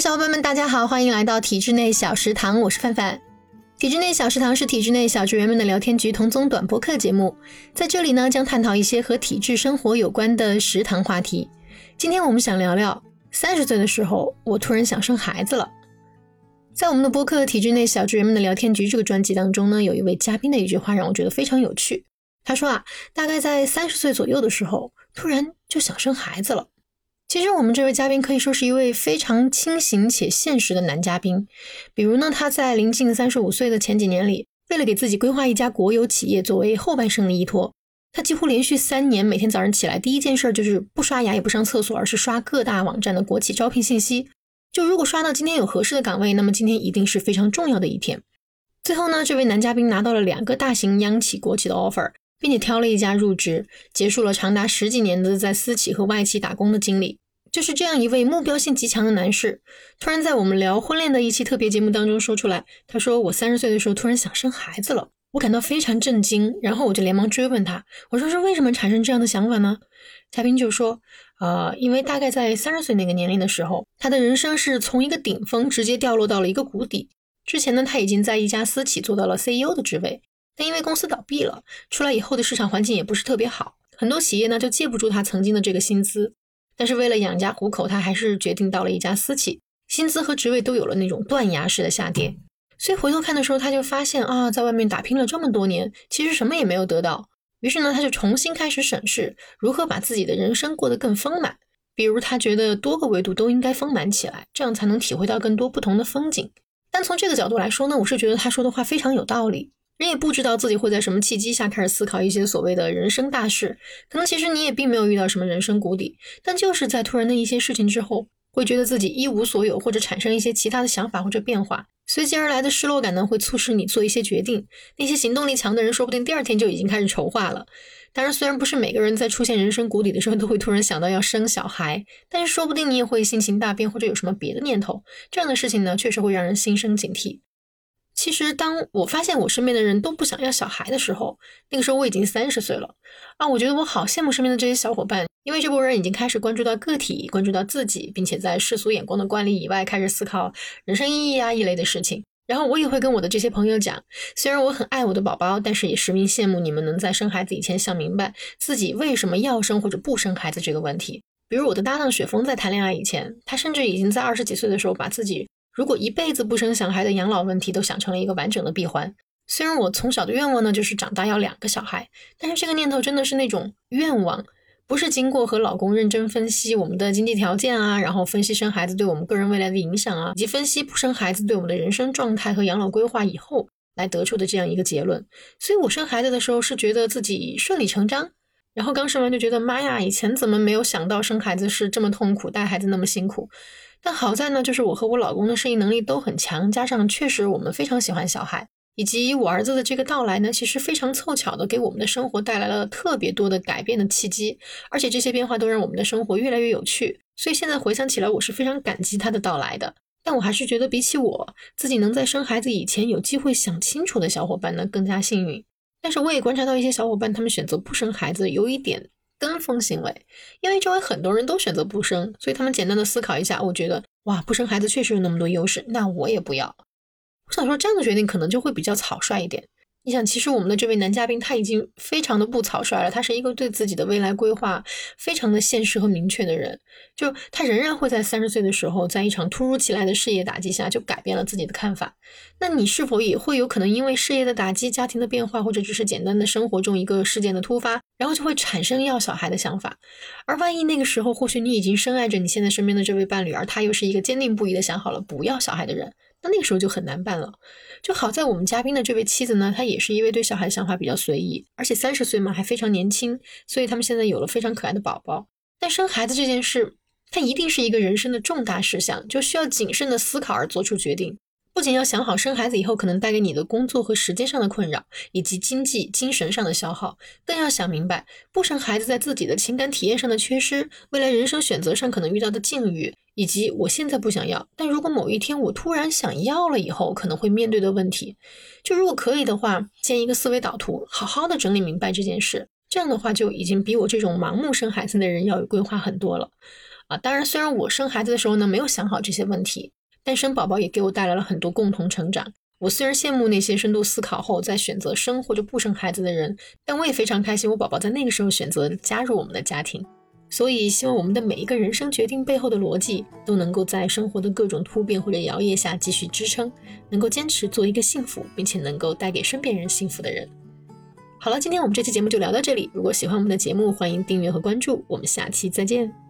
小伙伴们，大家好，欢迎来到体制内小食堂，我是范范。体制内小食堂是体制内小职员们的聊天局同宗短播客节目，在这里呢，将探讨一些和体制生活有关的食堂话题。今天我们想聊聊三十岁的时候，我突然想生孩子了。在我们的播客《体制内小职员们的聊天局》这个专辑当中呢，有一位嘉宾的一句话让我觉得非常有趣。他说啊，大概在三十岁左右的时候，突然就想生孩子了。其实我们这位嘉宾可以说是一位非常清醒且现实的男嘉宾。比如呢，他在临近三十五岁的前几年里，为了给自己规划一家国有企业作为后半生的依托，他几乎连续三年每天早上起来第一件事就是不刷牙也不上厕所，而是刷各大网站的国企招聘信息。就如果刷到今天有合适的岗位，那么今天一定是非常重要的一天。最后呢，这位男嘉宾拿到了两个大型央企国企的 offer，并且挑了一家入职，结束了长达十几年的在私企和外企打工的经历。就是这样一位目标性极强的男士，突然在我们聊婚恋的一期特别节目当中说出来，他说我三十岁的时候突然想生孩子了，我感到非常震惊，然后我就连忙追问他，我说是为什么产生这样的想法呢？嘉宾就说，呃，因为大概在三十岁那个年龄的时候，他的人生是从一个顶峰直接掉落到了一个谷底。之前呢，他已经在一家私企做到了 CEO 的职位，但因为公司倒闭了，出来以后的市场环境也不是特别好，很多企业呢就借不住他曾经的这个薪资。但是为了养家糊口，他还是决定到了一家私企，薪资和职位都有了那种断崖式的下跌。所以回头看的时候，他就发现啊，在外面打拼了这么多年，其实什么也没有得到。于是呢，他就重新开始审视如何把自己的人生过得更丰满。比如，他觉得多个维度都应该丰满起来，这样才能体会到更多不同的风景。但从这个角度来说呢，我是觉得他说的话非常有道理。人也不知道自己会在什么契机下开始思考一些所谓的人生大事，可能其实你也并没有遇到什么人生谷底，但就是在突然的一些事情之后，会觉得自己一无所有，或者产生一些其他的想法或者变化，随即而来的失落感呢，会促使你做一些决定。那些行动力强的人，说不定第二天就已经开始筹划了。当然，虽然不是每个人在出现人生谷底的时候都会突然想到要生小孩，但是说不定你也会性情大变，或者有什么别的念头。这样的事情呢，确实会让人心生警惕。其实，当我发现我身边的人都不想要小孩的时候，那个时候我已经三十岁了啊！我觉得我好羡慕身边的这些小伙伴，因为这波人已经开始关注到个体，关注到自己，并且在世俗眼光的惯例以外，开始思考人生意义啊一类的事情。然后我也会跟我的这些朋友讲，虽然我很爱我的宝宝，但是也十分羡慕你们能在生孩子以前想明白自己为什么要生或者不生孩子这个问题。比如我的搭档雪峰在谈恋爱以前，他甚至已经在二十几岁的时候把自己。如果一辈子不生小孩的养老问题都想成了一个完整的闭环，虽然我从小的愿望呢就是长大要两个小孩，但是这个念头真的是那种愿望，不是经过和老公认真分析我们的经济条件啊，然后分析生孩子对我们个人未来的影响啊，以及分析不生孩子对我们的人生状态和养老规划以后来得出的这样一个结论。所以我生孩子的时候是觉得自己顺理成章，然后刚生完就觉得妈呀，以前怎么没有想到生孩子是这么痛苦，带孩子那么辛苦。但好在呢，就是我和我老公的适应能力都很强，加上确实我们非常喜欢小孩，以及我儿子的这个到来呢，其实非常凑巧的给我们的生活带来了特别多的改变的契机，而且这些变化都让我们的生活越来越有趣。所以现在回想起来，我是非常感激他的到来的。但我还是觉得，比起我自己能在生孩子以前有机会想清楚的小伙伴呢，更加幸运。但是我也观察到一些小伙伴，他们选择不生孩子，有一点。跟风行为，因为周围很多人都选择不生，所以他们简单的思考一下，我觉得哇，不生孩子确实有那么多优势，那我也不要。我想说，这样的决定可能就会比较草率一点。你想，其实我们的这位男嘉宾他已经非常的不草率了，他是一个对自己的未来规划非常的现实和明确的人。就他仍然会在三十岁的时候，在一场突如其来的事业打击下，就改变了自己的看法。那你是否也会有可能因为事业的打击、家庭的变化，或者只是简单的生活中一个事件的突发，然后就会产生要小孩的想法？而万一那个时候，或许你已经深爱着你现在身边的这位伴侣，而他又是一个坚定不移的想好了不要小孩的人。那那个时候就很难办了，就好在我们嘉宾的这位妻子呢，她也是一位对小孩想法比较随意，而且三十岁嘛还非常年轻，所以他们现在有了非常可爱的宝宝。但生孩子这件事，它一定是一个人生的重大事项，就需要谨慎的思考而做出决定。不仅要想好生孩子以后可能带给你的工作和时间上的困扰，以及经济、精神上的消耗，更要想明白不生孩子在自己的情感体验上的缺失，未来人生选择上可能遇到的境遇，以及我现在不想要，但如果某一天我突然想要了以后可能会面对的问题。就如果可以的话，建一个思维导图，好好的整理明白这件事，这样的话就已经比我这种盲目生孩子的人要有规划很多了。啊。当然，虽然我生孩子的时候呢没有想好这些问题，但生宝宝也给我带来了很多共同成长。我虽然羡慕那些深度思考后再选择生或者不生孩子的人，但我也非常开心，我宝宝在那个时候选择加入我们的家庭。所以，希望我们的每一个人生决定背后的逻辑，都能够在生活的各种突变或者摇曳下继续支撑，能够坚持做一个幸福并且能够带给身边人幸福的人。好了，今天我们这期节目就聊到这里。如果喜欢我们的节目，欢迎订阅和关注。我们下期再见。